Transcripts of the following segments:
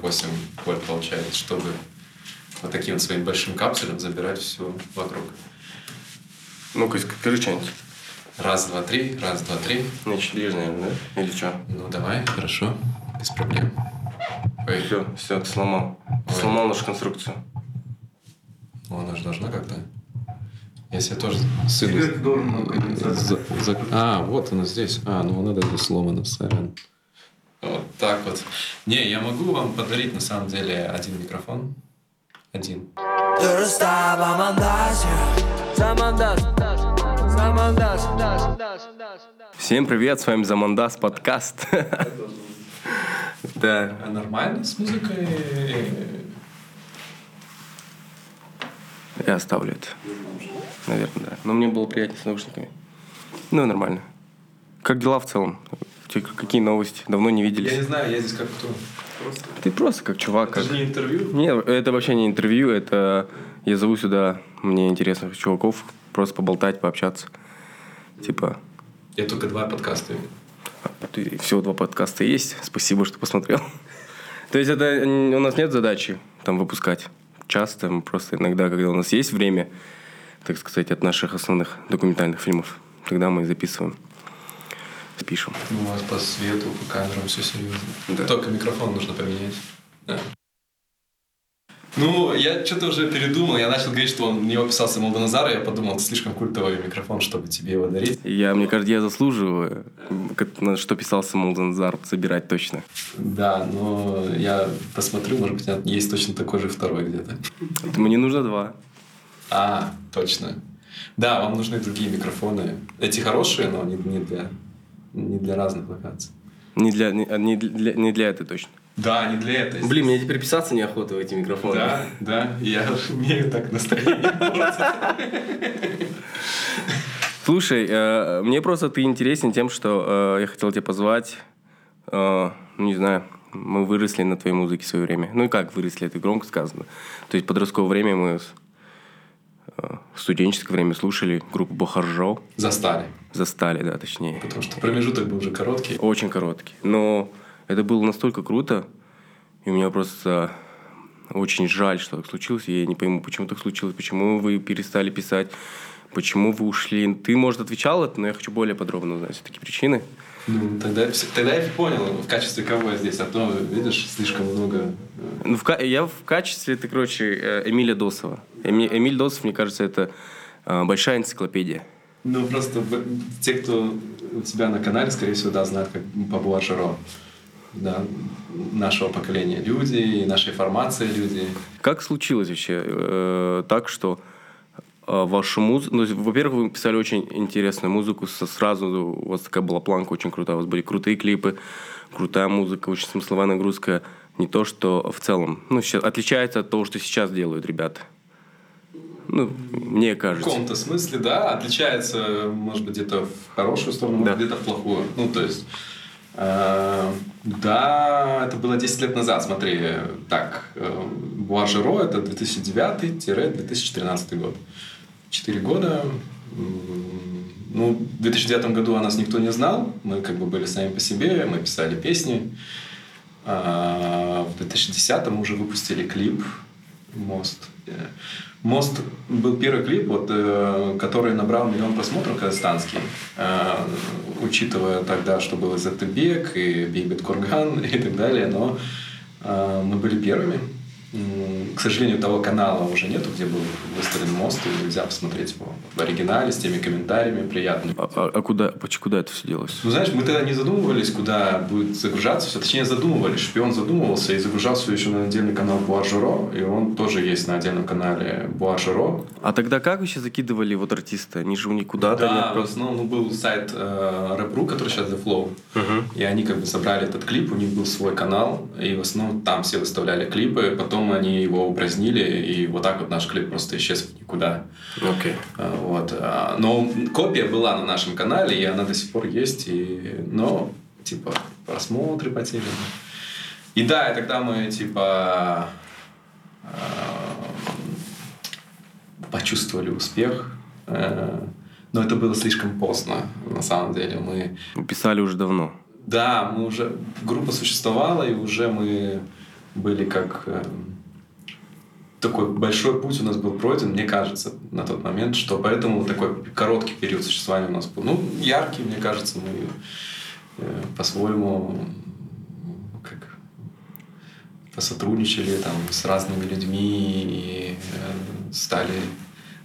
48 вольт получается, чтобы вот таким вот своим большим капсулем забирать все вокруг. Ну-ка, скажи что-нибудь. Раз, два, три, раз, два, три. Не чилишь, наверное, да? Или что? Ну, давай, хорошо, без проблем. Ой, Все, все, ты сломал. Ты Ой. сломал нашу конструкцию. ну она же должна как-то... Я себе тоже сыну... Теперь ты должен на конденсатор. За- за- А, вот оно здесь. А, ну оно даже сломано, сорян. Вот так вот. Не, я могу вам подарить на самом деле один микрофон. Один. Всем привет, с вами Замандас подкаст. Да. А нормально с музыкой? Я оставлю это. Наверное, да. Но мне было приятнее с наушниками. Ну, нормально. Как дела в целом? Тебя Какие новости? Давно не Я не виделись. знаю, я здесь как кто. Ты просто как чувак. Это Как... же не интервью. Нет, это вообще не интервью, это я зову сюда мне интересных чуваков, просто поболтать, пообщаться. Типа, Я только два подкаста. имею. ты, всего два подкаста есть, спасибо, что посмотрел. То есть это у нас нет задачи там выпускать часто, мы просто иногда, когда у нас есть время, так сказать, от наших основных документальных фильмов, тогда мы записываем, пишем. Ну, у вас по свету, по камерам все серьезно. Да. Только микрофон нужно поменять. Да. Ну, я что-то уже передумал. Я начал говорить, что он, у него писался Молдоназар, и я подумал, это слишком культовый микрофон, чтобы тебе его дарить. Я, мне кажется, я заслуживаю, на что писался Молданзар, забирать точно. Да, но я посмотрю, может быть, есть точно такой же второй где-то. Мне нужно два. А, точно. Да, вам нужны другие микрофоны. Эти хорошие, но не, не для, не для разных локаций. Не для, не, не для, не для этой точно. Да, не для этой. Блин, мне теперь писаться неохота в эти микрофоны. Да, да, я умею так настроение. Слушай, э, мне просто ты интересен тем, что э, я хотел тебя позвать. Э, ну, не знаю, мы выросли на твоей музыке в свое время. Ну и как выросли, это громко сказано. То есть подростковое время мы в студенческое время слушали группу Бахаржо. Застали. Застали, да, точнее. Потому что промежуток был уже короткий. Очень короткий. Но это было настолько круто, и у меня просто очень жаль, что так случилось. Я не пойму, почему так случилось, почему вы перестали писать, почему вы ушли. Ты, может, отвечал это, но я хочу более подробно узнать все-таки причины. Ну, тогда, тогда я понял, в качестве кого я здесь. А то, видишь, слишком много... э, Ну, в я в качестве, это, короче, э, Эмиля Досова. Эми- Эмиль Досов, мне кажется, это э, большая энциклопедия. Ну, просто те, кто у тебя на канале, скорее всего, да, знают как Пабуа Жиро. Да, нашего поколения люди, нашей формации люди. Как случилось вообще э, так, что э, вашу музыку... Ну, во-первых, вы писали очень интересную музыку. со- Сразу у вас такая была планка очень крутая. У вас были крутые клипы, крутая музыка, очень смысловая нагрузка. Не то, что в целом... Ну, сейчас, отличается от того, что сейчас делают ребята. Ну, мне В кажется. каком-то смысле, да, отличается, может быть, где-то в хорошую сторону, может, Да. где-то в плохую. Ну, то есть, э, да, это было 10 лет назад, смотри, так, э, Буажеро это 2009-2013 год. Четыре года. Ну, в 2009 году о нас никто не знал, мы как бы были сами по себе, мы писали песни. А в 2010 мы уже выпустили клип «Мост». «Мост» был первый клип, вот, э, который набрал миллион просмотров казахстанский, э, учитывая тогда, что был Затыбек и Бейбет Курган и так далее, но э, мы были первыми. К сожалению, того канала уже нету, где был выставлен мост, и нельзя посмотреть его в оригинале с теми комментариями приятными. А, а- а куда, поч- куда это все делалось? Ну, знаешь, мы тогда не задумывались, куда будет загружаться все. Точнее, задумывались. Шпион задумывался и загружал все еще на отдельный канал Буажеро. И он тоже есть на отдельном канале Буажеро. А тогда как вообще закидывали вот артиста? Они же у них куда-то... Да, в основном ну, был сайт э, Рэп.ру, который сейчас The Flow. И они как бы собрали этот клип, у них был свой канал, и в основном там все выставляли клипы, потом они его упразднили, и вот так вот наш клип просто исчез в никуда. Окей. А, Вот. а, Но копия была на нашем канале, и она до сих пор есть. И... Но, типа, просмотры потеряны. И да, и тогда мы, типа, а, почувствовали успех. Но это было слишком поздно, на самом деле. Мы Писали уже давно. да, мы уже группа существовала, и уже мы были как э, такой большой путь у нас был пройден, мне кажется, на тот момент, что поэтому такой короткий период существования у нас был. Ну, яркий, мне кажется, мы э, по-своему как посотрудничали там с разными людьми и э, стали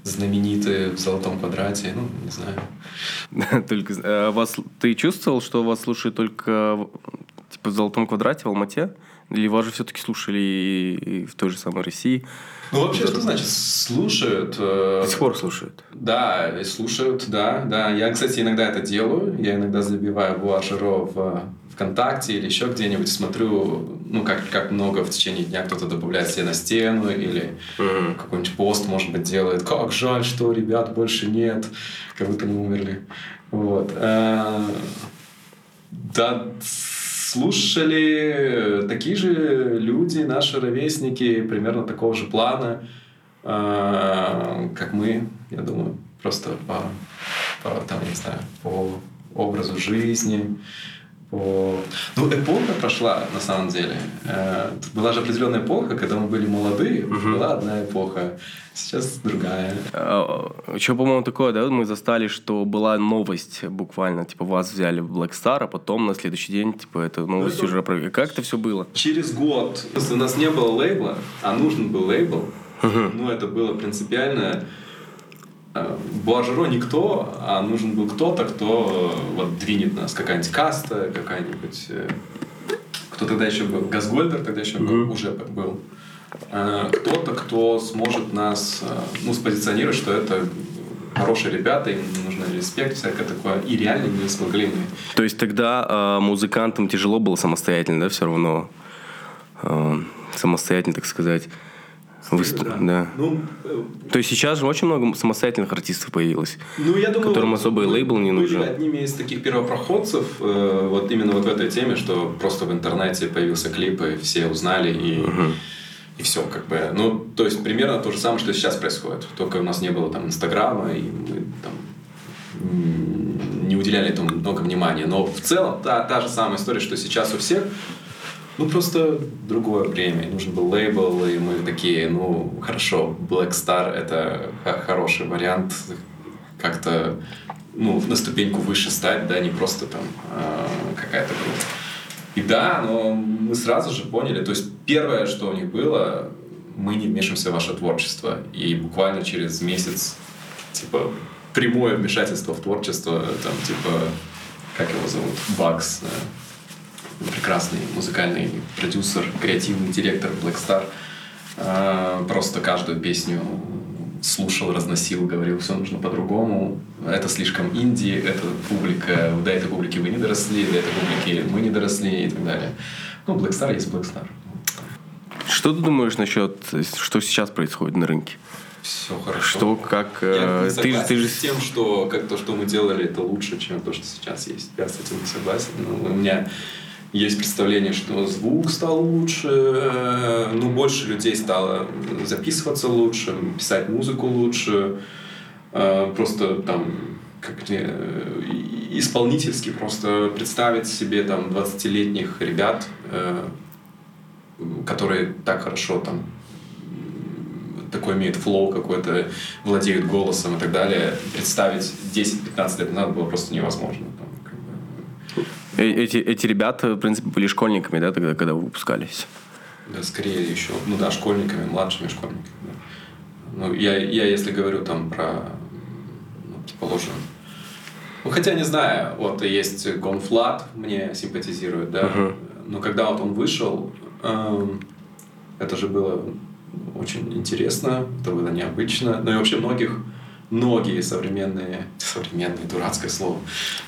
знамениты в золотом квадрате, ну, не знаю. Только э, вас ты чувствовал, что вас слушают только типа в золотом квадрате в Алмате? Или вас же все-таки слушали и, в той же самой России? Ну, вообще, что значит слушают? э, До сих пор слушают. Да, слушают, да, да. Я, кстати, иногда это делаю. Я иногда забиваю Буашеро в ВКонтакте или еще где-нибудь смотрю, ну, как, как много в течение дня кто-то добавляет себе на стену или Мгм. какой-нибудь пост, может быть, делает. Как жаль, что ребят больше нет, как будто мы умерли. Вот. Э, Да, слушали такие же люди, наши ровесники, примерно такого же плана, э, как мы, я думаю, просто по, по, там, не знаю, по образу жизни, по... Ну, эпоха прошла, на самом деле. Э, Была же определенная эпоха, когда мы были молодые, была одна эпоха, сейчас другая. Еще, по-моему, такое, да, мы застали, что была новость буквально, типа, вас взяли в Black Star, а потом на следующий день, типа, это новость это- уже про... Как это все было? Через год, у нас не было лейбла, а нужен был лейбл, ну, это было принципиально... э, Буажеро никто, а нужен был кто-то, кто э, вот двинет нас. Какая-нибудь каста, какая-нибудь... э, Кто тогда еще был? Газгольдер тогда еще был, уже был. Кто-то, кто сможет нас ну, спозиционировать, что это хорошие ребята, им нужен респект, всякое такое. И реально не смогли мы. То есть тогда э, музыкантам тяжело было самостоятельно, да, все равно? э, самостоятельно, так сказать. Выст- да. Ну, э, То есть сейчас же очень много самостоятельных артистов появилось. Ну, я думаю, Которым вот особый лейбл не были нужен. одними из таких первопроходцев э, вот именно вот в этой теме, что просто в интернете появился клип, и все узнали, и, и все, как бы. Ну, то есть, примерно то же самое, что сейчас происходит. Только у нас не было там Инстаграма, и мы там не уделяли этому много внимания. Но в целом та, та же самая история, что сейчас у всех. Ну, просто другое время. Нужен был лейбл, и мы такие, ну, хорошо, Black Star — это хороший вариант как-то, ну, на ступеньку выше стать, да, не просто там э, какая-то группа. И да, но мы сразу же поняли, то есть первое, что у них было, мы не вмешиваемся в ваше творчество. И буквально через месяц, типа, прямое вмешательство в творчество, там, типа, как его зовут, Бакс, прекрасный музыкальный продюсер, креативный директор Black Star, э, просто каждую песню слушал, разносил, говорил, все нужно по-другому, это слишком инди, это публика, до этой публики вы не доросли, до этой публики мы не доросли и так далее. Ну, Black Star есть Black Star. Что ты думаешь насчет, что сейчас происходит на рынке? Все хорошо. Что, как... Я э, ты, согласен ты же с тем, что как то, что мы делали, это лучше, чем то, что сейчас есть. Я с этим не согласен. Ну, у меня есть представление, что звук стал лучше, э, ну, больше людей стало записываться лучше, писать музыку лучше. Э, Просто там как мне, э, исполнительски просто представить себе там 20-летних ребят, которые так хорошо там такой имеет флоу какой-то, владеют голосом и так далее, представить 10-15 лет назад было просто невозможно. Там, как бы, Э- Эти, эти ребята, в принципе, были школьниками, да, тогда, когда вы выпускались? да, скорее еще, ну да, школьниками, младшими школьниками. да. Ну, я, я если говорю там про, ну, предположим, ну, хотя не знаю, вот есть Flat, мне симпатизирует, да, но когда вот он вышел, эм, это же было очень интересно, это было необычно, ну и вообще многих, многие современные, современные, дурацкое слово,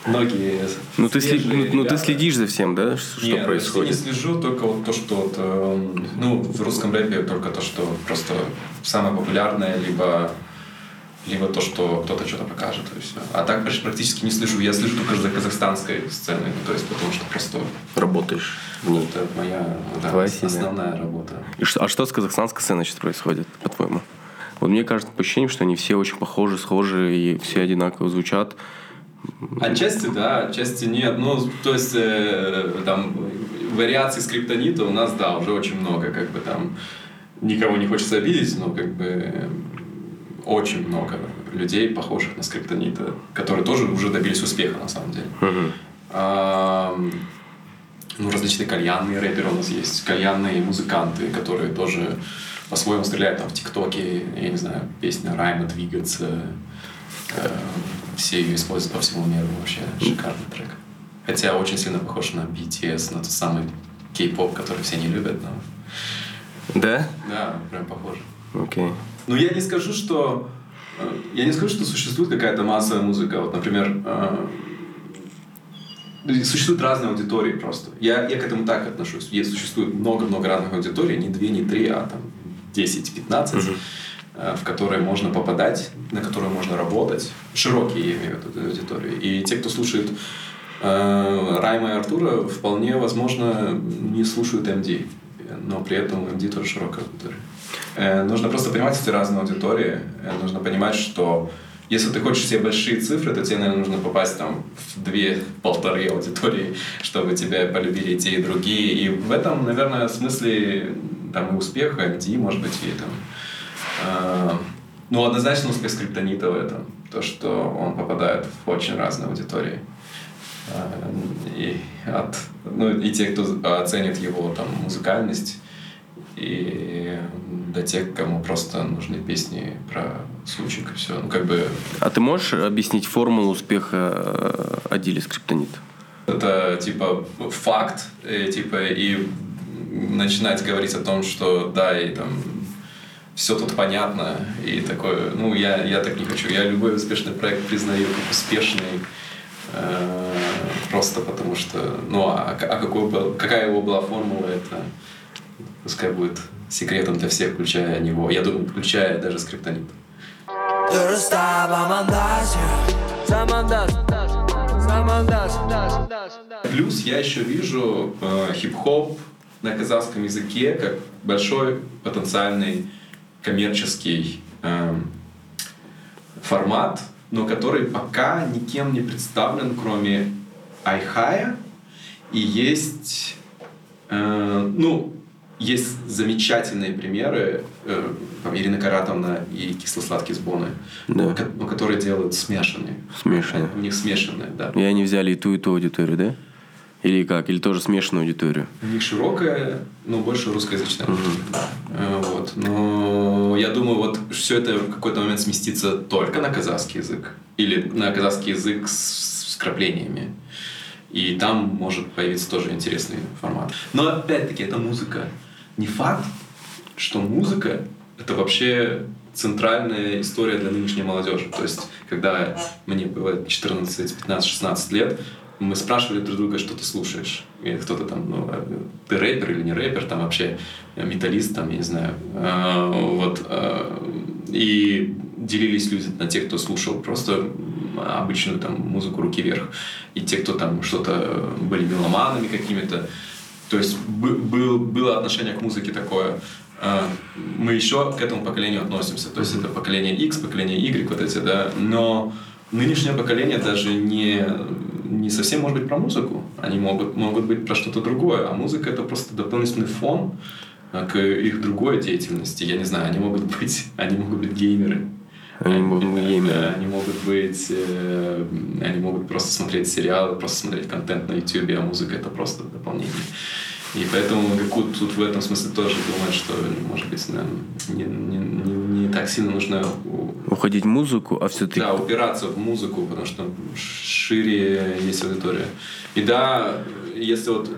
многие Ну ты, свежие ну, ну, ты следишь за всем, да, что нет, происходит? Я не слежу, только вот то, что вот, эм, ну, в русском рэпе только то, что просто самое популярное, либо либо то, что кто-то что-то покажет, и все. А так практически не слежу. Я слежу только за казахстанской сценой, ну, то есть потому что просто Работаешь в ней. это моя да, Твоя семья. основная работа. И что, а что с казахстанской сценой сейчас происходит, по-твоему? Вот мне кажется по ощущениям, что они все очень похожи, схожи, и все одинаково звучат. Отчасти да, отчасти нет. Ну, то есть, э, там, вариаций скриптонита у нас, да, уже очень много, как бы там никого не хочется обидеть, но как бы очень много людей, похожих на скриптонита, которые тоже уже добились успеха на самом деле. А, ну, различные кальянные рэперы у нас есть, кальянные музыканты, которые тоже по-своему стреляют там в ТикТоке, я не знаю, песня Райма двигаться, э, все ее используют по всему миру вообще, шикарный трек. Хотя очень сильно похож на BTS, на тот самый кей-поп, который все не любят, но Да? да, прям похоже. Окей. Ну, я не скажу, что... э, Я не скажу, что существует какая-то массовая музыка. Вот, например, э, существуют разные аудитории просто. Я, я к этому так отношусь. Есть, существует много-много разных аудиторий, не две, не три, а там 10-15, э, в которые можно попадать, на которые можно работать. Широкие, я имею в виду, аудитории. И те, кто слушает э, Райма и Артура, вполне возможно, не слушают MD. Но при этом MD тоже широкая аудитория. Э, Нужно просто понимать эти разные аудитории. Э, Нужно понимать, что если ты хочешь себе большие цифры, то тебе, наверное, нужно попасть там в две, полторы аудитории, чтобы тебя полюбили и те, и другие. И в этом, наверное, смысле там и успеха MD, может быть, и там... э, ну, однозначно успех скриптонита в этом. То, что он попадает в очень разные аудитории. Э, И, от, ну, и те, кто оценит его там, музыкальность, и до тех, кому просто нужны песни про случай и все. Ну, как бы А ты можешь объяснить формулу успеха э, Адили Скриптонит? это типа факт, и, типа и начинать говорить о том, что да, и там все тут понятно, и такое, ну, я, я так не хочу. Я любой успешный проект признаю как успешный, э, просто потому что, ну, а, к- а какой был, какая его была формула, это пускай будет секретом для всех, включая него. Я думаю, включая даже скриптонит. Плюс я еще вижу э, хип-хоп на казахском языке как большой потенциальный коммерческий эм, формат, но который пока никем не представлен, кроме Айхая. И есть, э, ну, есть замечательные примеры, э, там, Ирина Каратовна и кисло-сладкие сбоны, Да. ко- которые делают смешанные. Смешанные. У них смешанные, да. И они взяли и ту, и ту аудиторию, да? Или как? Или тоже смешанную аудиторию? У них широкая, но больше русскоязычная. Э, Вот. Но я думаю, вот все это в какой-то момент сместится только на казахский язык. Или на казахский язык с вкраплениями. И там может появиться тоже интересный формат. Но опять-таки, это музыка. Не факт, что музыка — это вообще центральная история для нынешней молодежи. То есть, когда мне было 14, 15, 16 лет, мы спрашивали друг друга, что ты слушаешь. И кто-то там, ну, э, ты рэпер или не рэпер, там вообще э, металлист, там, я не знаю. А, Вот. а, И делились люди на тех, кто слушал просто обычную там музыку руки вверх. И те, кто там что-то э, были меломанами какими-то. То есть бы- был, было отношение к музыке такое. Мы еще к этому поколению относимся. То есть это поколение X, поколение Y, вот эти, да. Но нынешнее поколение даже не, не совсем может быть про музыку. Они могут, могут быть про что-то другое. А музыка это просто дополнительный фон а, к их другой деятельности. Я не знаю, они могут быть, они могут быть геймеры. Они могут быть геймеры. Да, они могут быть, э, они могут просто смотреть сериалы, просто смотреть контент на YouTube, а музыка это просто дополнение. И поэтому Гакут тут в этом смысле тоже думает, что, может быть, нам не, не, не, не так сильно нужно Уходить в музыку, а все-таки... да, упираться в музыку, потому что шире есть аудитория. И да, если вот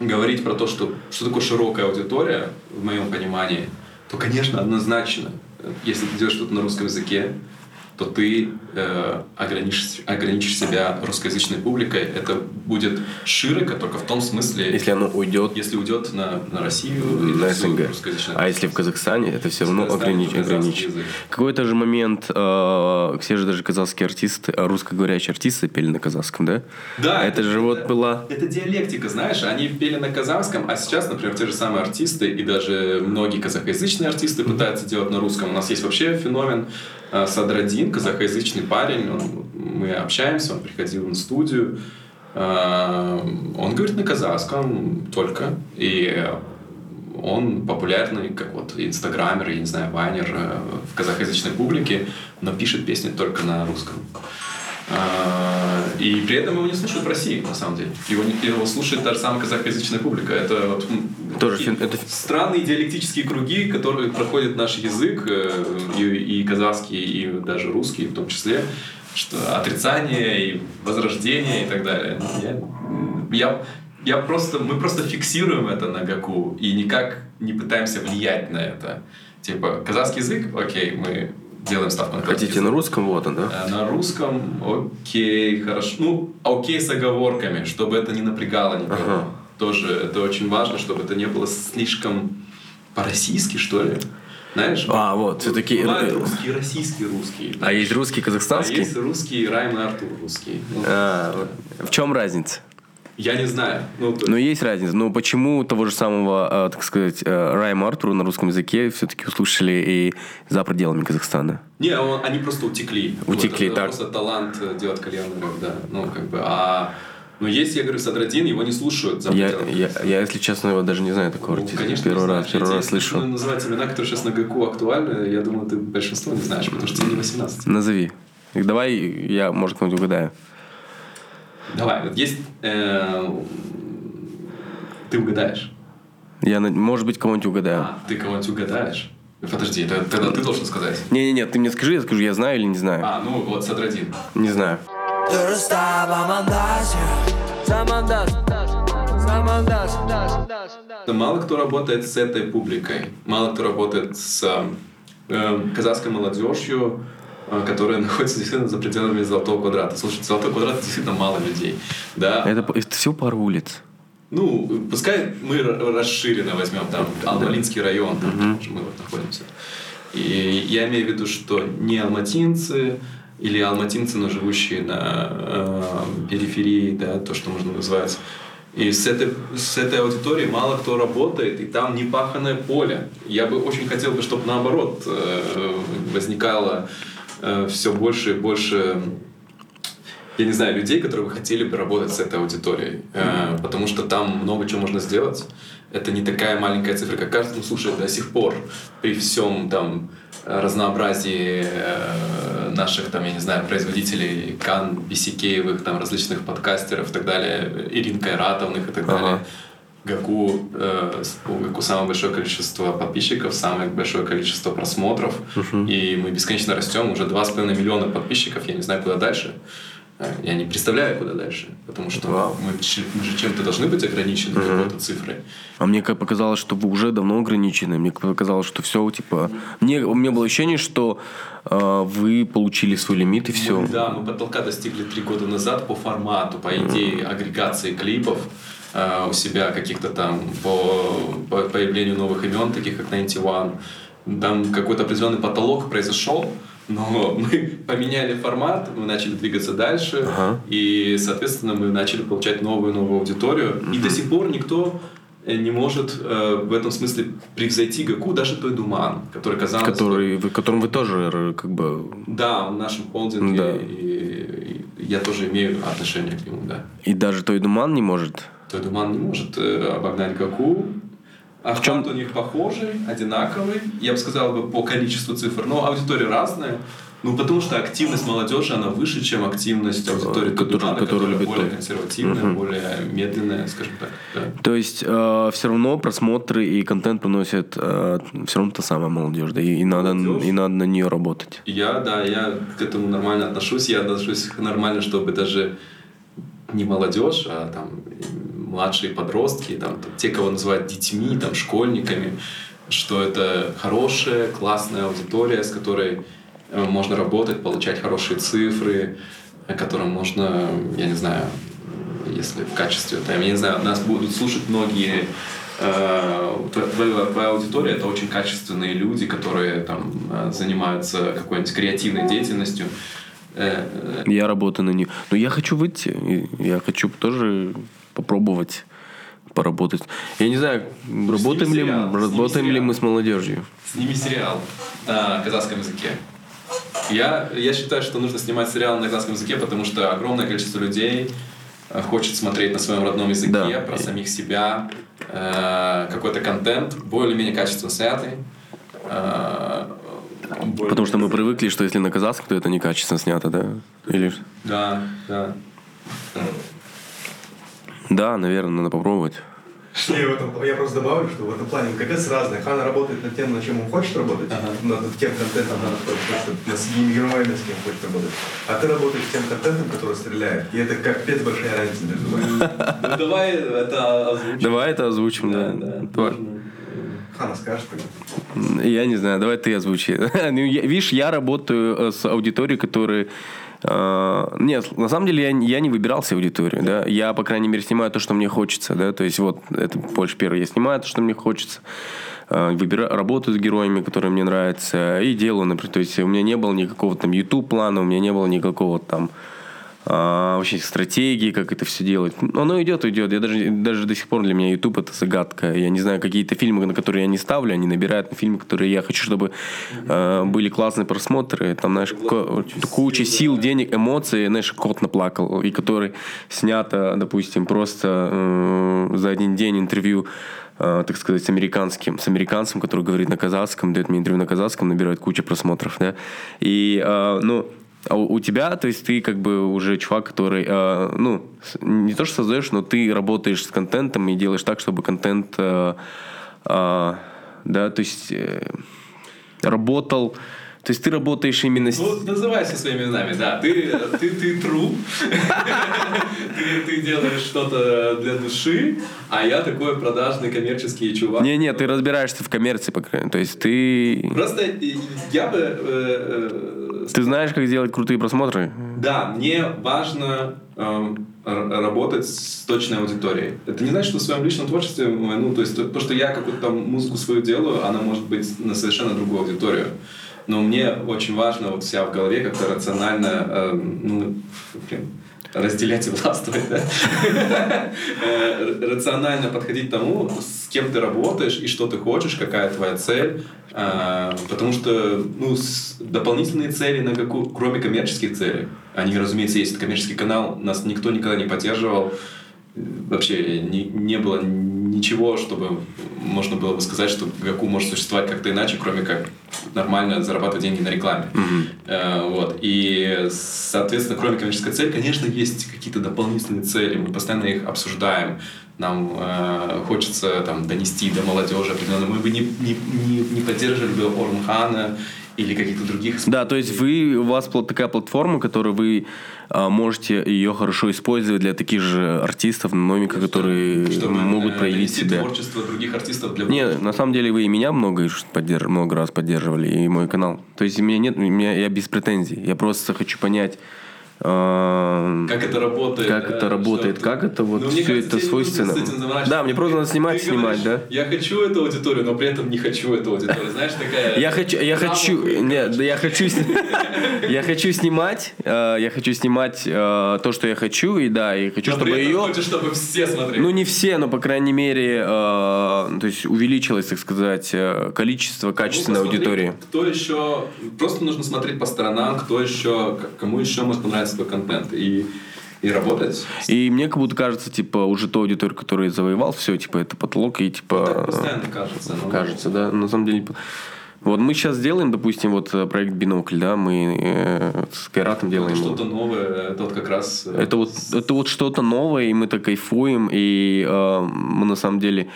говорить про то, что, что такое широкая аудитория, в моем понимании, то, конечно, однозначно, если ты делаешь что-то на русском языке, то ты э, ограничишь, ограничишь себя русскоязычной публикой. Это будет широко, только в том смысле, Если оно уйдет если уйдет на, на Россию на СНГ. А если в Казахстане, это все равно огранич- это язык. Какой-то же момент, э, все же даже казахские артисты, а русскоговорящие артисты пели на казахском, да? Да, Это же вот была... Это диалектика, знаешь, они пели на казахском, а сейчас, например, те же самые артисты и даже многие казахоязычные артисты пытаются делать на русском. У нас есть вообще феномен э, Садрадин, казахоязычный парень, он- мы общаемся, он приходил на студию, Э, он говорит на казахском только. И он популярный, как вот инстаграмер, я не знаю, вайнер э, в казахоязычной публике, но пишет песни только на русском. А, и при этом его не слушают в России, на самом деле. Его, его слушает та же самая казахоязычная публика. Это вот Тоже это... странные диалектические круги, которые проходят наш язык, э, и, и казахский, и даже русский в том числе, что отрицание и возрождение и так далее. Я, я, я просто, мы просто фиксируем это на Гаку и никак не пытаемся влиять на это. Типа, казахский язык, окей, мы делаем ставку на Хотите язык. на русском, вот он, да? Э, на русском, окей, хорошо. Ну, окей с оговорками, чтобы это не напрягало никого. Ага. Тоже это очень важно, чтобы это не было слишком по-российски, что ли. Знаешь? А, вот, все-таки... Бывает русский, российский русский. А есть русский, казахстанский? А есть русский, Райм и Артур русский. Ну, а, в чем разница? Я не знаю. Ну, то... Но есть разница. Но почему того же самого, э, так сказать, э, Райма Артура на русском языке все-таки услышали и за пределами Казахстана? Не, он, они просто утекли. Утекли, вот, так. Просто талант э, делать кальянных, да. Ну, как бы, а... Но есть, я говорю, Садрадин, его не слушают за я, я, я, если честно, его даже не знаю такого ну, артиста. Конечно, первый раз, первый раз слышу. Если называть имена, которые сейчас на ГКУ актуальны, я думаю, ты большинство не знаешь, потому что тебе не 18. Назови. Давай я, может, кого-нибудь угадаю. Давай, вот есть э, ты угадаешь. Я, может быть, кого-нибудь угадаю. А, ты кого-нибудь угадаешь? Подожди, это, тогда ты должен сказать. Не-не-не, ты мне скажи, я скажу, я знаю или не знаю. А, ну вот Садрадин. Не знаю. Мало кто работает с этой публикой, мало кто работает с э, казахской молодежью, э, которая находится действительно за пределами Золотого квадрата. Слушай, Золотой квадрат действительно мало людей. Да? Это, это всего пару улиц. Ну, пускай мы расширенно возьмем там Алмалинский район, там, mm-hmm. мы вот находимся. И я имею в виду, что не алматинцы или алматинцы, но живущие на э, периферии, да, то, что можно назвать. И с этой, с этой аудиторией мало кто работает, и там не паханное поле. Я бы очень хотел бы, чтобы наоборот э, возникало э, все больше и больше я не знаю, людей, которые бы хотели бы работать с этой аудиторией. Mm-hmm. потому что там много чего можно сделать. Это не такая маленькая цифра, как кажется. Ну, слушай, до сих пор при всем там разнообразии э, наших, там, я не знаю, производителей, Кан, Бисикеевых, там, различных подкастеров и так далее, Ирин Кайратовных и так ага. далее, Гаку, э, у Гаку самое большое количество подписчиков, самое большое количество просмотров, uh и мы бесконечно растем, уже 2,5 миллиона подписчиков, я не знаю, куда дальше. Я не представляю, куда дальше. Потому что Вау. мы, мы же чем-то должны быть ограничены угу. какой-то цифрой. А мне как показалось, что вы уже давно ограничены. Мне показалось, что все, типа... Мне, у меня было ощущение, что э, вы получили свой лимит и все. Мы, да, мы потолка достигли три года назад по формату, по идее агрегации клипов э, у себя каких-то там, по, по появлению новых имен, таких как 91. Там какой-то определенный потолок произошел, но мы поменяли формат, мы начали двигаться дальше, ага. и, соответственно, мы начали получать новую новую аудиторию. Угу. И до сих пор никто э, не может э, в этом смысле превзойти Гаку, даже той Думан, который казалось... Который, бы, которым вы тоже как бы... Да, в нашем холдинге, да. И, и я тоже имею отношение к нему, да. И даже той Думан не может? Той Думан не может э, обогнать Гаку, а в чем у них похожий, одинаковый, я бы сказал бы по количеству цифр, но аудитория разная. Ну, потому что активность молодежи, она выше, чем активность аудитории который, Тудунана, которая более то. консервативная, угу. более медленная, скажем так. Да. То есть э, все равно просмотры и контент приносят э, все равно та самая молодежь, да, и, и, надо, и надо на нее работать. Я, да, я к этому нормально отношусь, я отношусь нормально, чтобы даже не молодежь, а там младшие подростки, там, те, кого называют детьми, там, школьниками, что это хорошая, классная аудитория, с которой э, можно работать, получать хорошие цифры, которым можно, я не знаю, если в качестве, там, я не знаю, нас будут слушать многие э, твоя, твоя аудитория это очень качественные люди, которые там э, занимаются какой-нибудь креативной деятельностью. Я работаю на них. Но я хочу выйти, я хочу тоже попробовать поработать. Я не знаю, ну, работаем, ли, сериал, работаем ли мы с молодежью. Сними сериал на казахском языке. Я, я считаю, что нужно снимать сериал на казахском языке, потому что огромное количество людей э, хочет смотреть на своем родном языке, Да. про самих себя, э, какой-то контент, более-менее качественно снятый. э, более- Потому что мы привыкли, что если на казахском, то это некачественно снято, да? Или... Да, да. Да, наверное, надо попробовать. Не, в этом, я просто добавлю, что в этом плане капец разный. Хан работает над тем, над чем он хочет работать, над тем контентом, над, над, над геймигровыми, с кем хочет работать. А ты работаешь тем контентом, который стреляет. И это капец большая разница между вами. Ну давай это озвучим. Давай это озвучим, да. Хана, скажешь тогда? Я не знаю, давай ты озвучи. Ну, Видишь, я работаю э, с аудиторией, которые... э, Нет, на самом деле я, я не выбирал себе аудиторию, да. Я, по крайней мере, снимаю то, что мне хочется, да. То есть вот, это больше первое. Я снимаю то, что мне хочется. э, Выбираю, работаю с героями, которые мне нравятся. И делаю, например. То есть у меня не было никакого там YouTube плана, у меня не было никакого там а, вообще стратегии, как это все делать. Оно идет, идет. Я даже, даже до сих пор для меня YouTube это загадка. Я не знаю, какие-то фильмы, на которые я не ставлю, они набирают на фильмы, которые я хочу, чтобы э, были классные просмотры. Там, знаешь, ко- куча сил, денег, эмоций, знаешь, кот наплакал, и который снято, допустим, просто э, за один день интервью э, так сказать, с американским, с американцем, который говорит на казахском, дает мне интервью на казахском, набирает кучу просмотров, да. И, э, ну, а у тебя, то есть ты как бы уже чувак, который, э, ну, не то что создаешь, но ты работаешь с контентом и делаешь так, чтобы контент, э, э, да, то есть э, работал, то есть ты работаешь именно с... Ну, называйся своими именами, да. Ты, ты, ты true. ты, ты делаешь что-то для души, а я такой продажный коммерческий чувак. Не, не, ты разбираешься в коммерции, по крайней мере. То есть ты, Просто э, я бы... э, э, ты знаешь, как сделать крутые просмотры. Да, мне важно эм, работать с точной аудиторией. Это не значит, что в своем личном творчестве, ну, то есть то, то, что я какую-то там музыку свою делаю, она может быть на совершенно другую аудиторию. Но мне очень важно вот вся в голове как-то рационально, эм, ну, блин, разделять и властвовать, да? Э, Рационально подходить к тому, с кем ты работаешь и что ты хочешь, какая твоя цель. А, Потому что ну, дополнительные цели, на какую, кроме коммерческих целей, они, разумеется, есть. Коммерческий канал, нас никто никогда не поддерживал. Э, Вообще не, не было ничего, чтобы можно было бы сказать, что Гаку может существовать как-то иначе, кроме как нормально зарабатывать деньги на рекламе. Э, Вот. И, соответственно, кроме коммерческой цели, конечно, есть какие-то дополнительные цели. Мы постоянно их обсуждаем. Нам э, хочется там, донести до молодежи определенно. Мы бы не, не, не, не поддерживали бы Ормхана или каких-то других Да, то есть вы, у вас такая платформа, которую вы а, можете ее хорошо использовать для таких же артистов, новеньких, которые чтобы могут э, проявить себя. творчество других артистов для Не, на самом деле вы и меня много, поддерж- много раз поддерживали, и мой канал. То есть у меня нет, у меня, я без претензий. Я просто хочу понять, Как это работает? Как да, это работает, что- как это вот Ну, мне всё кажется, это свойственно. Да, мне просто надо снимать, снимать, говоришь, Я хочу эту аудиторию, но при этом не хочу эту аудиторию. Знаешь, такая... Я хочу, я хочу, нет, да я хочу, я хочу снимать, э, я хочу снимать э, то, что я хочу, и да, и хочу, Но чтобы ее, хочешь, чтобы все смотрели. ну не все, но по крайней мере, э, то есть увеличилось, так сказать, количество качественной Ну, посмотри, аудитории. Кто еще... Просто нужно смотреть по сторонам, кто еще... Кому еще может понравиться твой контент. И, и работать. И мне как будто кажется, типа, уже ту аудиторию, которую я завоевал, все, типа, это потолок, и типа... Так постоянно кажется. ну. Кажется, да. На самом деле. Вот мы сейчас делаем, допустим, вот э, проект Бинокль, да, мы э, с Кайратом делаем. его. Что-то новое. Это вот как раз... э, Это вот, это вот что-то новое, и мы так кайфуем, и э, мы на самом деле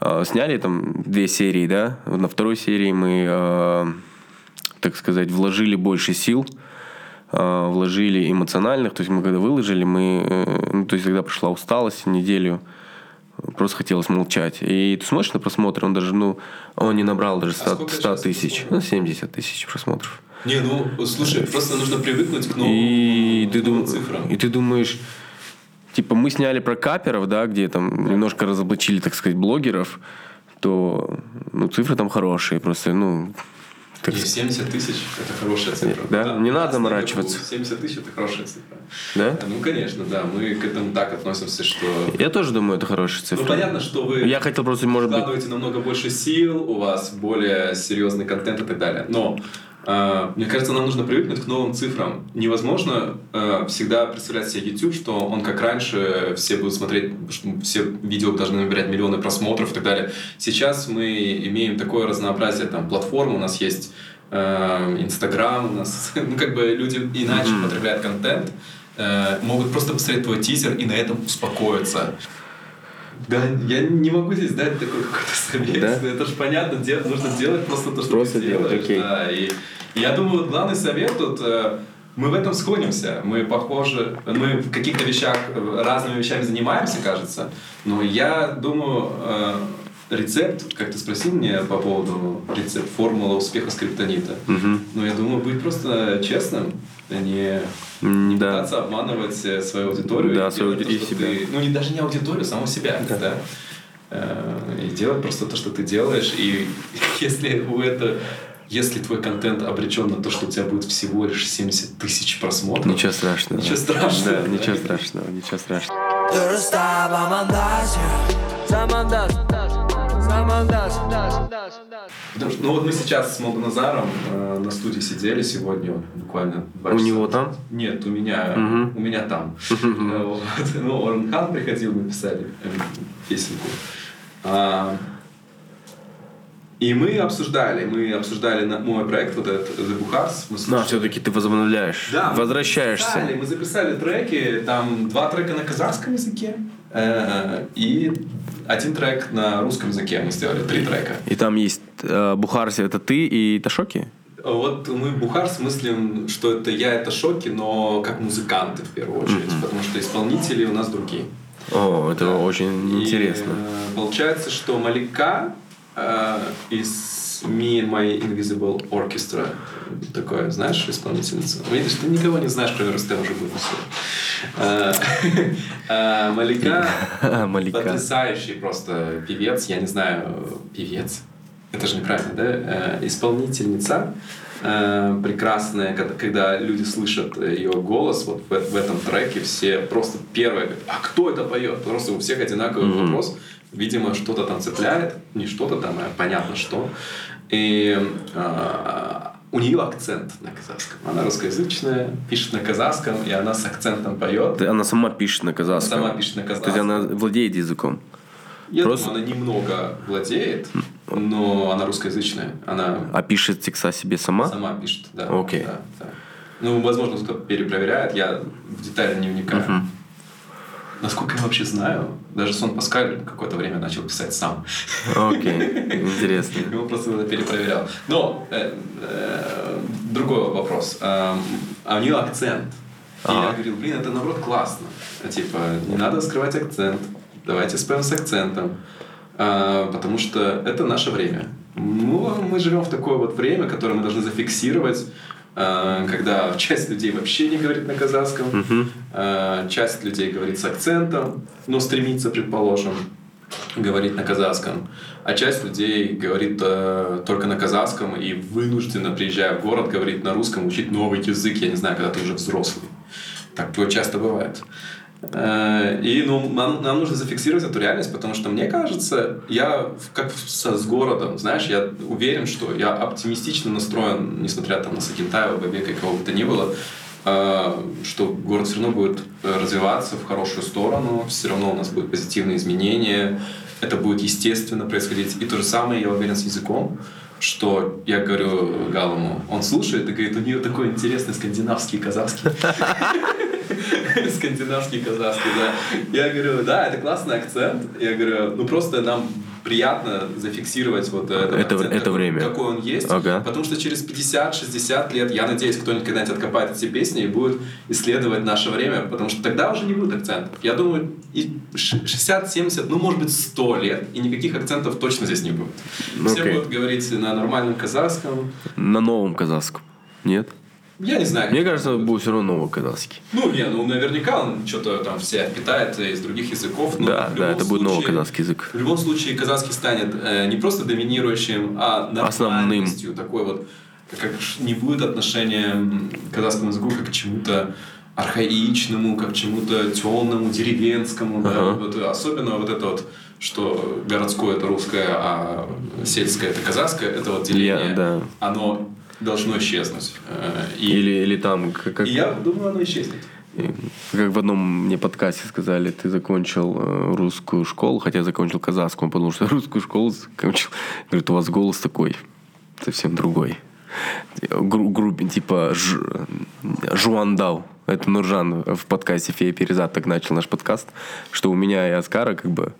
э, сняли там две серии, да. Вот на второй серии мы, э, так сказать, вложили больше сил, э, вложили эмоциональных, то есть мы когда выложили, мы, э, ну, то есть когда пришла усталость неделю, просто хотелось молчать. И ты смотришь на просмотры, он даже, ну, он не набрал даже 100, А сколько 100 сейчас тысяч, ну, 70 тысяч просмотров. Не, ну, слушай, просто нужно привыкнуть к новым, И к ты, новым дум- цифрам. и ты думаешь, типа мы сняли про каперов, да, где там немножко разоблачили, так сказать, блогеров, то ну, цифры там хорошие, просто, ну, И сказать, 70 тысяч – это хорошая цифра. Да? Не надо у нас заморачиваться. на Гаку 70 тысяч – это хорошая цифра. да? Ну, конечно, да. Мы к этому так относимся, что... Я тоже думаю, это хорошая цифра. Ну, понятно, что вы Я хотел просто, может быть, намного больше сил, у вас более серьезный контент и так далее. Но мне кажется, нам нужно привыкнуть к новым цифрам. Невозможно э, всегда представлять себе YouTube, что он как раньше, все будут смотреть, все видео должны набирать миллионы просмотров и так далее. Сейчас мы имеем такое разнообразие там платформ, у нас есть Инстаграм, у нас, ну как бы люди иначе mm-hmm. потребляют контент, э, могут просто посмотреть твой тизер и на этом успокоиться. Да, я не могу здесь дать такой какой-то совет. Да? Это же понятно, дел, нужно делать просто то, что просто ты делаешь. Делать, окей. Да, и, и я думаю, вот главный совет тут э, мы в этом сходимся. Мы похожи, мы в каких-то вещах разными вещами занимаемся, кажется. Но я думаю, э, рецепт, как ты спросил меня по поводу рецепт, формула успеха скриптонита. Угу. Ну, я думаю, быть просто честным, а не, не да. пытаться обманывать э, свою аудиторию. Да, свою аудиторию и себя. Ты, ну, не, даже не аудиторию, самого себя. Да. да? Э, и делать просто то, что ты делаешь. И если у это если твой контент обречен на то, что у тебя будет всего лишь 70 тысяч просмотров... Ничего страшного. Ничего страшного. Да, ничего страшного, ничего страшного. Потому что, ну вот мы сейчас с Молдоназаром э, на студии сидели сегодня, буквально два У него там? Нет, у меня, угу. у меня там. Э, вот. Ну, Орнхан приходил, мы писали э, песенку. А, и мы обсуждали, мы обсуждали мой проект, вот этот The Bukhars. Мы слушали. все-таки ты возобновляешь, да, возвращаешься. Мы записали, мы записали треки, там два трека на казахском языке э, и один трек на русском языке. Мы сделали три трека. И там есть э, Бухарс, это ты и Ташоки? Вот мы Бухарс мыслим, что это я, это Шоки, но как музыканты в первую очередь, mm-hmm. потому что исполнители у нас другие. О, это да. очень и, интересно. Э, получается, что Малика uh, из Me and My Invisible Orchestra. Такое, знаешь, исполнительница? Видишь, ты никого не знаешь, кроме Рустема уже uh, uh, Малика, Малика потрясающий просто певец, я не знаю, певец, это же неправильно, да? Исполнительница, прекрасная, когда, когда люди слышат ее голос, вот в, в этом треке все просто первые, а кто это поет? Просто у всех одинаковый mm-hmm. вопрос Видимо, что-то там цепляет, не что-то там, а понятно что. И э, у нее акцент на казахском. Она русскоязычная, пишет на казахском, и она с акцентом поет. Она сама пишет на казахском. Сама пишет на казахском. То есть она владеет языком. Я Просто... думаю, она немного владеет, но она русскоязычная. Она... А пишет текста себе сама? Сама пишет, да. Окей. Okay. Да, да. Ну, возможно, кто-то перепроверяет, я в детали не вникаю. Uh-huh. Насколько я вообще знаю, даже Сон Паскаль какое-то время начал писать сам. Окей, okay. интересно. Его просто перепроверял. Но э, э, другой вопрос. Э, а у нее акцент. И я говорил, блин, это наоборот классно. Типа, не надо скрывать акцент. Давайте споем с акцентом. А, потому что это наше время. Ну, мы живем в такое вот время, которое мы должны зафиксировать когда часть людей вообще не говорит на казахском, uh-huh. часть людей говорит с акцентом, но стремится, предположим, говорить на казахском, а часть людей говорит э, только на казахском и вынуждена, приезжая в город, говорить на русском, учить новый язык, я не знаю, когда ты уже взрослый. Так часто бывает. Э, и ну, нам, нам нужно зафиксировать эту реальность, потому что мне кажется, я как со, с городом, знаешь, я уверен, что я оптимистично настроен, несмотря там, на Сакентаева, Бабека и кого бы то ни было, э, что город все равно будет развиваться в хорошую сторону, все равно у нас будут позитивные изменения, это будет естественно происходить. И то же самое, я уверен, с языком, что я говорю Галому, он слушает и говорит, у нее такой интересный скандинавский казахский. Скандинавский казахский, да. Я говорю, да, это классный акцент. Я говорю, ну просто нам приятно зафиксировать вот этот это, акцент, это время. какой он есть. Ага. Потому что через 50-60 лет, я надеюсь, кто-нибудь когда-нибудь откопает эти песни и будет исследовать наше время, потому что тогда уже не будет акцентов. Я думаю, и 60-70, ну, может быть, 100 лет, и никаких акцентов точно здесь не будет. Все okay. будут говорить на нормальном казахском. На новом казахском. Нет? Я не знаю. Мне кажется, будет все равно новоказахский. Ну, не, ну наверняка он что-то там все питает из других языков. Но да, да, это случае, будет новоказахский язык. В любом случае казахский станет э, не просто доминирующим, а основным. Такой вот, как не будет отношения к казахскому языку как к чему-то архаичному, как к чему-то темному, деревенскому. Uh-huh. Да? Вот, особенно вот это вот что городское это русское, а сельское это казахское, это вот деление, yeah, да. оно должно исчезнуть. Э, И, Или, или там, как, и я думаю, оно исчезнет. как в одном мне подкасте сказали, ты закончил э, русскую школу, хотя я закончил казахскую, потому что русскую школу закончил. Говорит, у вас голос такой, совсем другой. Гру- грубин, типа Ж- Жуандау. Это Нуржан в подкасте «Фея Перезад» так начал наш подкаст, что у меня и Аскара как бы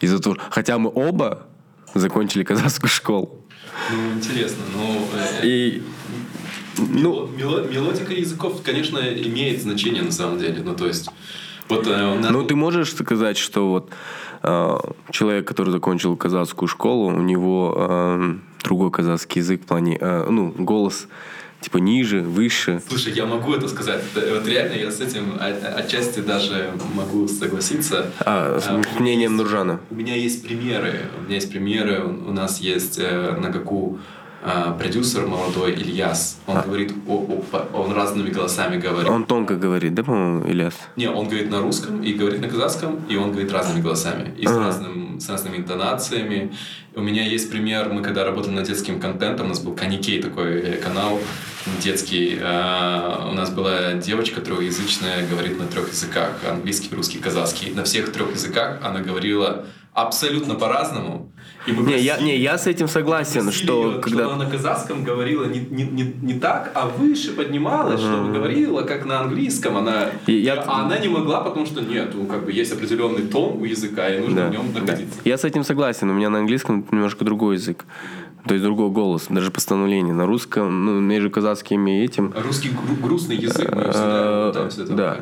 из-за того, хотя мы оба закончили казахскую школу. Ну, интересно. Ну, э, И мело- мелодика языков, конечно, имеет значение на самом деле. Ну, то есть, вот э, на- Ну, ты можешь сказать, что вот э, человек, который закончил казахскую школу, у него э, другой казахский язык в плане, э, ну, голос типа ниже, выше. Слушай, я могу это сказать. Вот реально я с этим отчасти даже могу согласиться. А, с А, мнением Нуржана. У меня есть примеры. У меня есть примеры. У нас есть э, на Гаку а, продюсер молодой Ильяс. Он говорит, о- о- он разными голосами говорит. Он тонко говорит, да, по-моему, Ильяс? Не, он говорит на русском и говорит на казахском, и он говорит разными голосами. И с, Ага. С разными интонациями. У меня есть пример, мы когда работали над детским контентом, у нас был Каникей такой э, канал детский. а, У нас была девочка трехязычная, говорит на трех языках. Английский, русский, казахский. На всех трех языках она говорила абсолютно по-разному. И мы Не, я, не, я с этим согласен, что её, когда... чтобы она на казахском говорила не, не, не, не так, а выше поднималась, чтобы говорила как на английском. Она, И я- А она не могла, потому что нет, ну, как бы есть определенный тон у языка, и нужно Да. в нем находиться. Я с этим согласен. У меня на английском немножко другой язык. То есть другой голос, даже постановление. На русском, ну, между казахским и этим. Русский гру- грустный язык, мы всегда Э, пытаемся это да.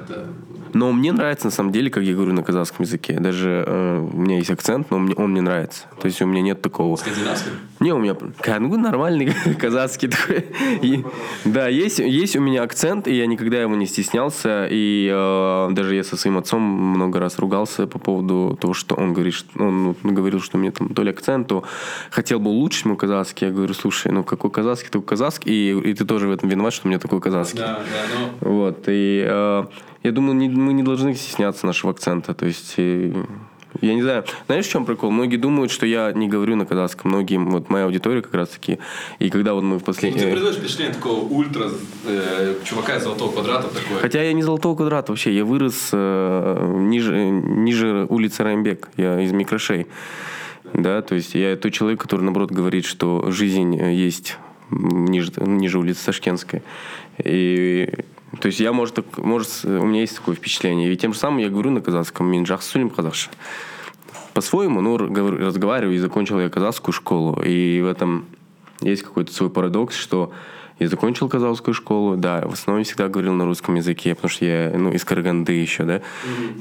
Но мне нравится, на самом деле, как я говорю на казахском языке. Даже э, у меня есть акцент, но мне, он мне нравится. То есть у меня нет такого... Скандинавский? Не, у меня кангу нормальный казахский такой. И- да, есть, есть у меня акцент, и я никогда его не стеснялся. И э, даже я со своим отцом много раз ругался по поводу того, что он говорит, что он ну, говорил, что у меня там то ли акцент, то хотел бы улучшить мой казахский. Я говорю, слушай, ну какой казахский, такой казахский, и, и ты тоже в этом виноват, что у меня такой казахский. Да, да, но Вот, и э, я думаю, не- мы не должны стесняться нашего акцента. То есть, э, я не знаю, знаешь, в чем прикол? Многие думают, что я не говорю на казахском. Многие, вот моя аудитория как раз таки. И когда вот мы в ну, ты производишь впечатление такого ультра э, чувака из золотого квадрата такой. Хотя я не золотого квадрата вообще, я вырос э, ниже, ниже улицы Раймбек, я из Микрошей. Да, то есть я тот человек, который, наоборот, говорит, что жизнь э, есть ниже, ниже улицы Ташкентской. И то есть я, может, так- может, у меня есть такое впечатление. И тем же самым я говорю на казахском, «Мен жақсы сөйлеймін қазақша». По-своему, ну, разговор- разговариваю, и закончил я казахскую школу. И в этом есть какой-то свой парадокс, что я закончил казахскую школу, да, в основном всегда говорил на русском языке, потому что я, ну, из Караганды еще, да,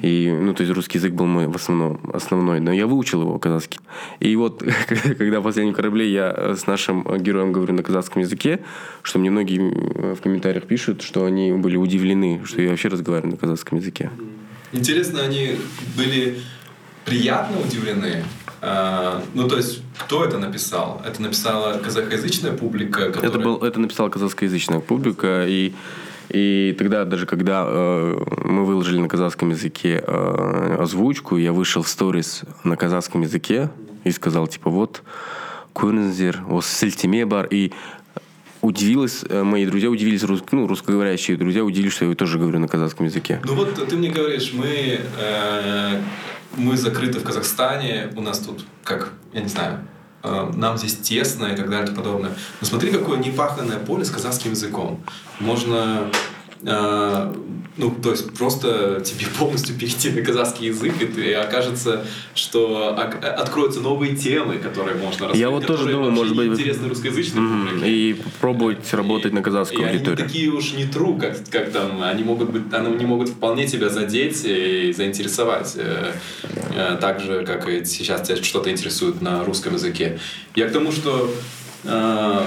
и, ну, то есть русский язык был мой в основном, основной, но я выучил его казахский. И вот, когда в последнем корабле я с нашим героем говорю на казахском языке, что мне многие э, в комментариях пишут, что они были удивлены, что я вообще разговариваю на казахском языке. Интересно, они были приятно удивлены. А, ну, то есть, кто это написал? Это написала казахоязычная публика, которая... Это, был, это написала казахскоязычная публика, и, и тогда, даже когда э, мы выложили на казахском языке э, озвучку, я вышел в сторис на казахском языке и сказал, типа, вот, көріңіздер, осы сілтеме бар, и удивилась, э, мои друзья удивились, рус- ну, русскоговорящие друзья удивились, что я тоже говорю на казахском языке. Ну вот ты мне говоришь, мы, э, мы закрыты в Казахстане, у нас тут, как, я не знаю, э, нам здесь тесно и так далее и подобное. Но смотри, какое непаханное поле с казахским языком. Можно ну, то есть просто тебе полностью перейти на казахский язык, и, ты, и окажется, что ок- откроются новые темы, которые можно раскрыть. Я вот тоже думаю, может быть, интересны русскоязычной Мгм. публике. И пробовать работать на казахскую и они аудиторию. не такие уж не true, как, как там, они могут быть, они могут вполне тебя задеть и заинтересовать, э, э, так же, как и сейчас тебя что-то интересует на русском языке. Я к тому, что э,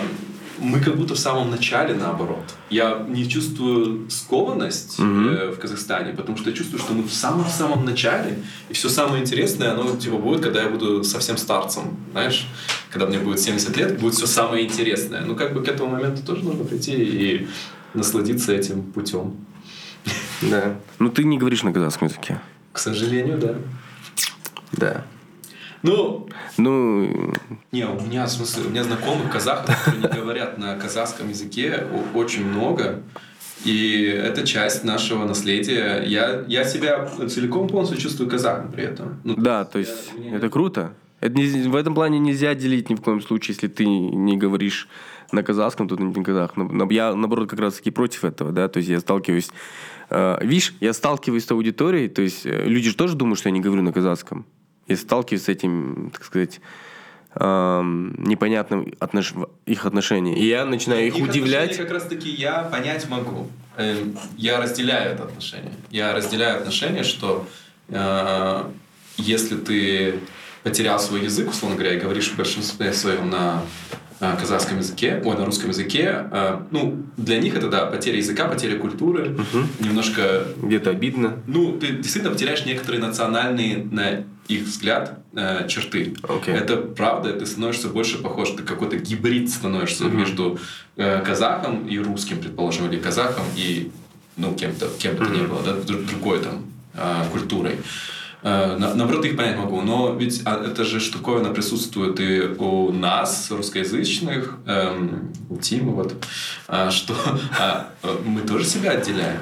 мы как будто в самом начале наоборот. Я не чувствую скованность э, в Казахстане, потому что я чувствую, что мы в самом-самом начале, и все самое интересное, оно типа будет, когда я буду совсем старцем, знаешь, когда мне будет 70 лет, будет все самое интересное. Ну, как бы к этому моменту тоже нужно прийти и насладиться этим путем. Да. Ну, ты не говоришь на казахском языке. К сожалению, да. Да. Ну, Ну, не, у меня, в смысле, у меня знакомых казахов, которые не говорят на казахском языке, очень много. И это часть нашего наследия. Я, я себя целиком полностью чувствую казахом при этом. Ну, да, то есть это круто. Это не- в этом плане нельзя делить ни в коем случае, если ты не говоришь на казахском, то ты не казах. Я, наоборот, как раз таки против этого, да, то есть я сталкиваюсь... э, видишь, я сталкиваюсь с аудиторией, то есть э, люди же тоже думают, что я не говорю на казахском. Я сталкиваюсь с этим, так сказать, эм, непонятным отнош- их отношением. И я начинаю их, удивлять. отношения как раз таки я понять могу. Эм, Я разделяю это отношение. Я разделяю отношение, что э, если ты потерял свой язык, условно говоря, и говоришь в большинстве своем на э, казахском языке, ой, на русском языке, э, ну, для них это, да, потеря языка, потеря культуры, немножко Где-то обидно. ну, ты действительно потеряешь некоторые национальные, на их взгляд, э, черты. Окей. Это правда, ты становишься больше похож, ты какой-то гибрид становишься между э, казахом и русским, предположим, или казахом и, ну, кем-то, кем бы то ни было, да, друг- другой там э, культурой. Э, на- Наоборот, их понять могу, но ведь а, это же штуковина присутствует и у нас, русскоязычных, эм, у Тима, вот, а, что а, э, мы тоже себя отделяем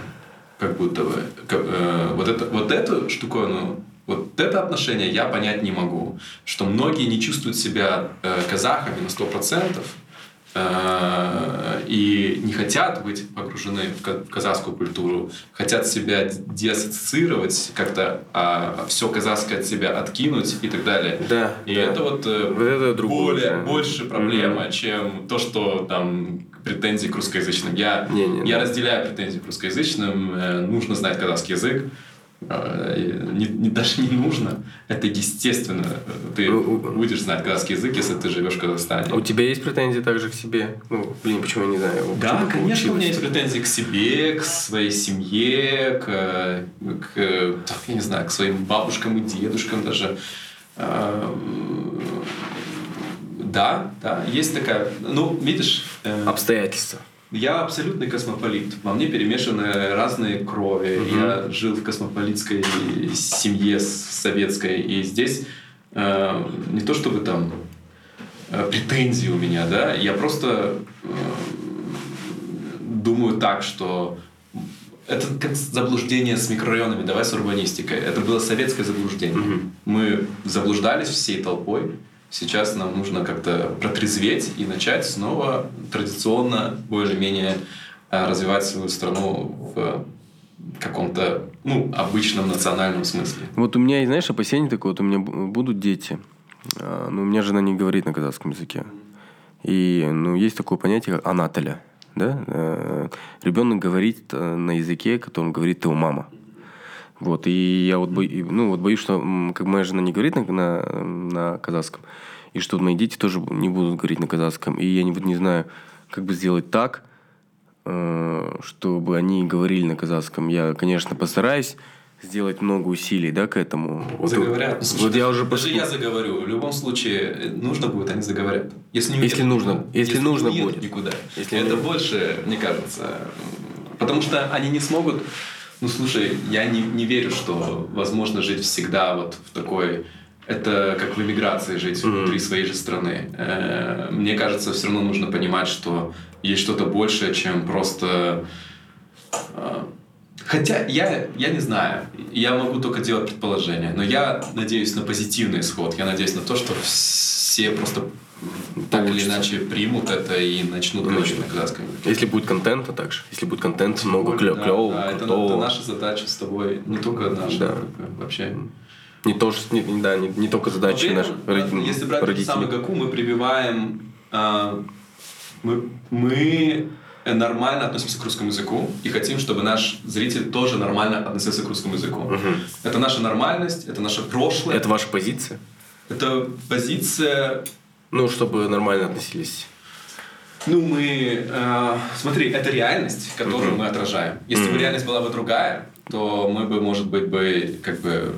как будто бы. К- э, вот, это, вот эту штуковину, вот это отношение я понять не могу. Что многие не чувствуют себя э, казахами на 100%, э, и не хотят быть погружены в ка- в казахскую культуру, хотят себя деассоциировать, как-то а, все казахское от себя откинуть и так далее. Да, И да. это вот, э, Вот это другое, более, да. больше проблема, чем то, что там претензии к русскоязычным. Я, Не-не-не. я разделяю претензии к русскоязычным. э, Нужно знать казахский язык. И Не, не- даже не нужно. Это естественно. Ты будешь знать казахский язык, если ты живешь в Казахстане. А у тебя есть претензии также к себе? Ну, блин, почему я не знаю? Да, конечно, у меня есть претензии к себе, к своей семье, к, к, я не знаю, к своим бабушкам и дедушкам даже. А, Да, да, есть такая... Ну, видишь, э, Обстоятельства. Я абсолютный космополит. Во мне перемешаны разные крови. Я жил в космополитской семье советской. И здесь э, не то чтобы там э, претензии у меня, да, я просто э, думаю так, что это как заблуждение с микрорайонами, давай с урбанистикой. Это было советское заблуждение. Мы заблуждались всей толпой. Сейчас нам нужно как-то протрезветь и начать снова традиционно, более-менее э, развивать свою страну в каком-то ну, обычном национальном смысле. Вот у меня, знаешь, опасение такое, вот у меня будут дети, а, но у меня жена не говорит на казахском языке. И ну, есть такое понятие, как анателя. Да? Э, Ребенок говорит э, на языке, которым говорит его мама. Вот, и я вот, бо- ну, вот боюсь, что как моя жена не говорит на, на, на казахском, и что мои дети тоже не будут говорить на казахском. И я не, вот не знаю, как бы сделать так, э, чтобы они говорили на казахском. Я, конечно, постараюсь сделать много усилий, да, к этому. Заговорят. Вот, вот я уже Даже пос- я заговорю. В любом случае, э, нужно будет, они заговорят. Если, не Если нужно. никуда. Если не нужно будет. никуда. Если это не- больше, мне кажется. Потому что они не смогут... Ну, слушай, я не, не верю, что возможно жить всегда вот в такой... Это как в эмиграции жить внутри своей же страны. Э, Мне кажется, все равно нужно понимать, что есть что-то большее, чем просто а, Хотя я, я не знаю, я могу только делать предположения, но я надеюсь на позитивный исход, я надеюсь на то, что все просто так или иначе примут это и начнут говорить на казахском языке. Если будет контента также, если будет контент много клё- Да, да, это, крутого. это наша задача с тобой, не только наша, Да. вообще. Не, то, что- не, да, не, не только задачи Но при наших этом, роди- Если брать тот же самый родителей. Гаку, мы прививаем... а, мы, мы нормально относимся к русскому языку и хотим, чтобы наш зритель тоже нормально относился к русскому языку. Это наша нормальность, это наше прошлое. Это ваша позиция? Это позиция... Ну, чтобы нормально относились. Ну, мы... э, смотри, это реальность, которую мы отражаем. Если бы реальность была бы другая, то мы бы, может быть, бы как бы...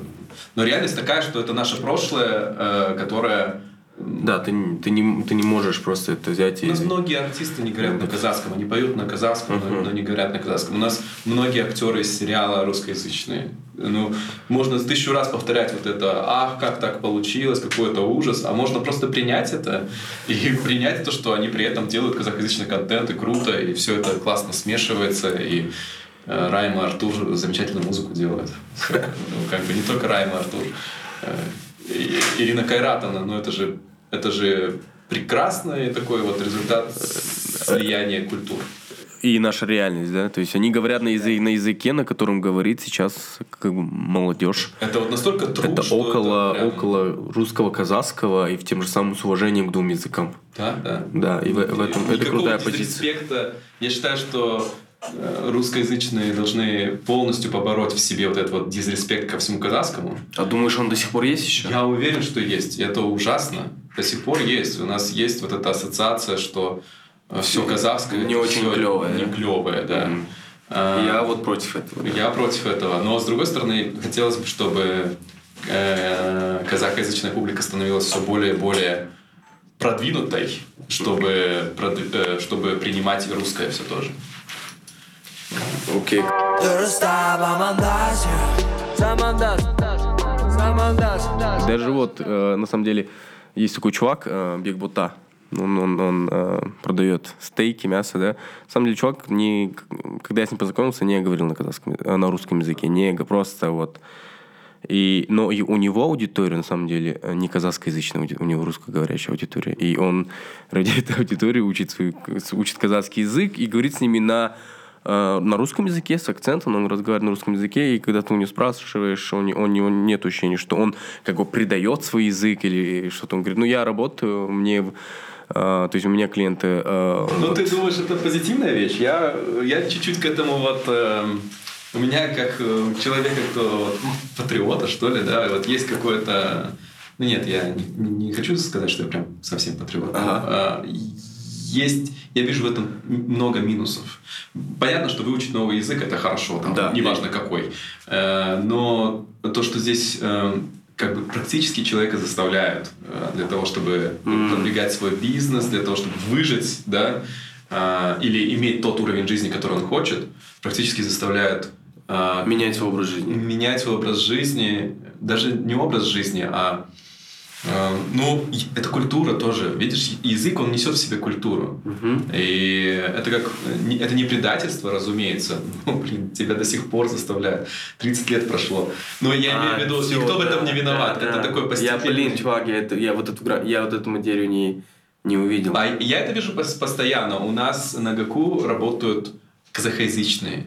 Но реальность такая, что это наше прошлое, э, которое Да, ты, не- ты, не, ты не можешь просто это взять У и... нас многие артисты не говорят на казахском, они поют на казахском, но, но не говорят на казахском. У нас многие актеры из сериала русскоязычные. Ну, можно тысячу раз повторять вот это, ах, как так получилось, какой это ужас, а можно просто принять это и принять то, что они при этом делают казахоязычный контент, и круто, и все это классно смешивается, и э, Райм и Артур замечательную музыку делают. Ну, как бы не только Райм и Артур. И- Ирина Кайратовна, ну это же, это же прекрасный такой вот результат слияния культур. И наша реальность, да? То есть они говорят на, языке, на языке, на котором говорит сейчас как бы молодежь. Это вот настолько трудно, это около, это прям- около русского, казахского и в тем же самым с уважением к двум языкам. Да, да. Да, и в, в этом это Никакого крутая позиция. Я считаю, что русскоязычные должны полностью побороть в себе вот этот вот дизреспект ко всему казахскому. А думаешь, он до сих пор есть еще? Я уверен, что есть. И это ужасно. До сих пор есть. У нас есть вот эта ассоциация, что все казахское Не очень всё клёвое, Не клевое, да. Мгм. А, Я вот против этого. да. Я против этого. Но с другой стороны, хотелось бы, чтобы э, казахоязычная публика становилась все более и более продвинутой, чтобы, прод- э, чтобы принимать и русское все тоже. Окей. Даже вот, э, на самом деле, есть такой чувак, э, Бекбута. Он, он, он э, продает стейки, мясо, да. На самом деле, чувак, не, когда я с ним познакомился, не говорил на казахском, э, на русском языке, не просто вот. И, но и у него аудитория, на самом деле, э, не казахскоязычная, у него русскоговорящая аудитория. И он ради этой аудитории учит, свой, учит казахский язык и говорит с ними на на русском языке с акцентом, он разговаривает на русском языке, и когда ты у него спрашиваешь, он, не- он, не- он нет ощущения, что он как бы предает свой язык или что-то. Он говорит, ну я работаю, мне... э, то есть у меня клиенты... э, Ну, вот- ты думаешь, это позитивная вещь? Я, я чуть-чуть к этому вот... у меня как э, у человека, кто вот, ну, патриота, что ли, да, вот есть какое-то... Ну нет, я не, не хочу сказать, что я прям совсем патриот. Ага. э, есть, я вижу в этом много минусов. Понятно, что выучить новый язык это хорошо, там, Да. неважно какой. Э, но то, что здесь э, как бы практически человека заставляют э, для того, чтобы продвигать свой бизнес, для того, чтобы выжить, да, или иметь тот уровень жизни, который он хочет, практически заставляют менять свой образ жизни. менять свой образ жизни, даже не образ жизни, а ну, и- это культура тоже. Видишь, язык, он несет в себе культуру. И это как это не предательство, разумеется. Ну, блин, тебя до сих пор заставляют. 30 лет прошло. Но я имею в виду, А, всё, никто в да, этом не виноват. да, это да. такой Я, постепенный... блин, чувак, я, это, я, вот эту, я вот эту материю не, не увидел. А я это вижу пос- постоянно. У нас на ГАКУ работают казахоязычные.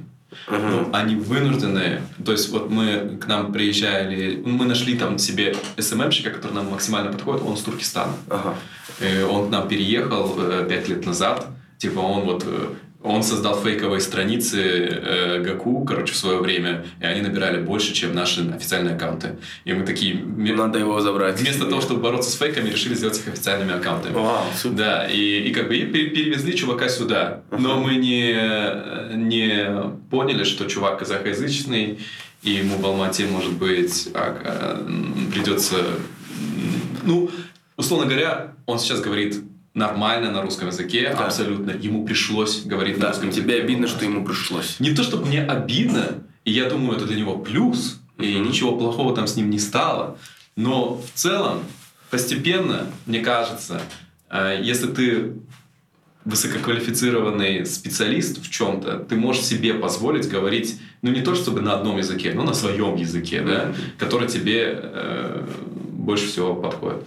Ну, они вынуждены, то есть вот мы к нам приезжали, мы нашли там себе СММщика, который нам максимально подходит, он с Туркестана. Э, Он к нам переехал э, пять лет назад. Типа он вот э, он создал фейковые страницы э, ГАКУ, короче, в свое время, и они набирали больше, чем наши официальные аккаунты. И мы такие, Надо его забрать. вместо того, чтобы бороться с фейками, решили сделать их официальными аккаунтами. Вау, супер. Да, и, и как бы и пе- перевезли чувака сюда. Но мы не, не поняли, что чувак казахоязычный, и ему в Алмате, может быть, а, а, придется... Ну, условно говоря, он сейчас говорит нормально на русском языке, Да. абсолютно. Ему пришлось говорить на Да, русском языке. тебе обидно, что ему пришлось. Не то, чтобы мне обидно, и я думаю, это для него плюс, и Мгм. ничего плохого там с ним не стало. Но в целом, постепенно, мне кажется, э, если ты высококвалифицированный специалист в чем-то, ты можешь себе позволить говорить, ну не то чтобы на одном языке, но на своем языке, да, который тебе э, больше всего подходит.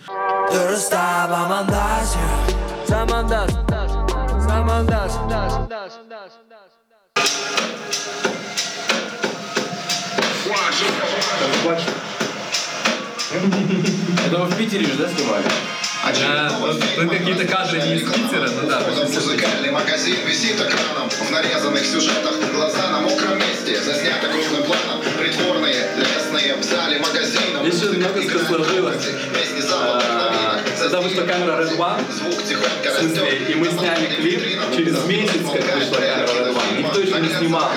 Это вы в Питере же, да, снимали? Ну, какие-то кадры не из Питера, ну да. Музыкальный магазин висит экраном В нарезанных сюжетах глаза на мокром месте Заснято крупным планом Притворные, лесные в зале магазина Здесь играет сложилось. Когда вышла камера Red One, Звук тихонько В смысле, и мы сняли клип через месяц, как вышла камера Red One. Никто еще не снимал.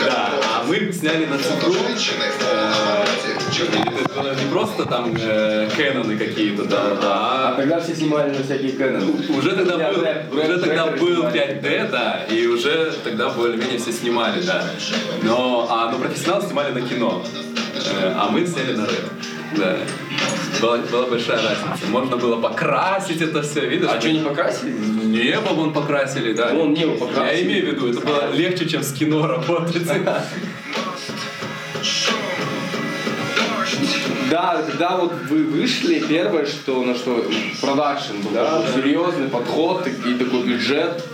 Да, а мы сняли на цифру. женщины в полном обороте. И Черты Это не просто там э, Кэноны какие-то, да, А а тогда все снимали на всякие Canon. уже тогда Я был, рэп- уже рэп- тогда был снимали. 5D, да, и уже тогда более-менее все снимали, да. Но, а, но профессионалы снимали на кино, э, а мы сняли на рэп. Да. Была, была большая разница. Можно было покрасить это все, видишь? А что, не покрасили? Небо вон покрасили, да. Вон небо покрасили. Я имею в виду, это было легче, чем с кино работать. Да, когда вот вы вышли, первое, что на что продакшн был такой серьезный подход и такой бюджет,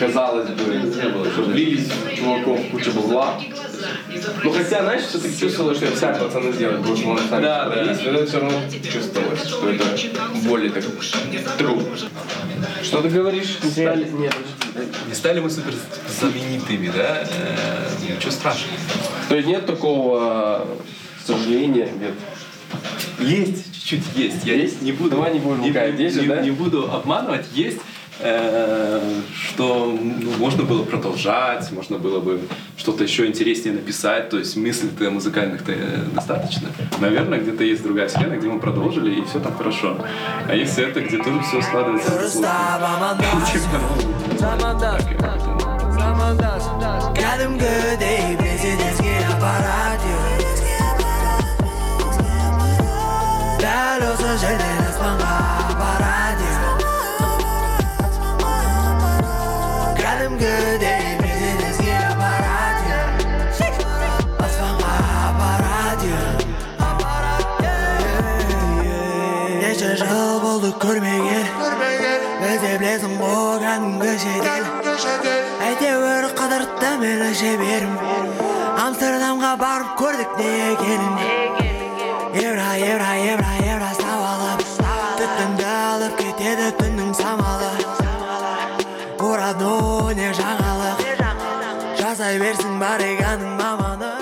казалось бы, что влились чуваков куча бабла. Ну хотя, знаешь, все-таки чувствовалось, что сами пацаны сделали, потому что он сами Да, да. есть, но это все равно чувствовалось, что это более так true. Что ты говоришь? Не стали? Нет. Не стали мы супер знаменитыми, да? Э, Ничего страшного. То есть нет такого сожаления, нет? Есть, чуть-чуть есть. Я Есть? не буду, Давай не будем не, же, не- да? не буду обманывать. Есть, э, что ну, можно было продолжать, можно было бы что-то еще интереснее написать. То есть мыслей-то музыкальных-то э, достаточно. Наверное, где-то есть другая схема, где мы продолжили, и все там хорошо. А есть это, где тоже все складывается кәдімгідей президентке аппарат дәл осы жерден аспанға апарады кәдімгідей президентке аппарат аспанға апарады неше жыл болды көрмеген біз де білесің ғой кәдімгі шетел әйтеуір қыдыртты мені шеберім амстердамға барып көрдік не para regalar.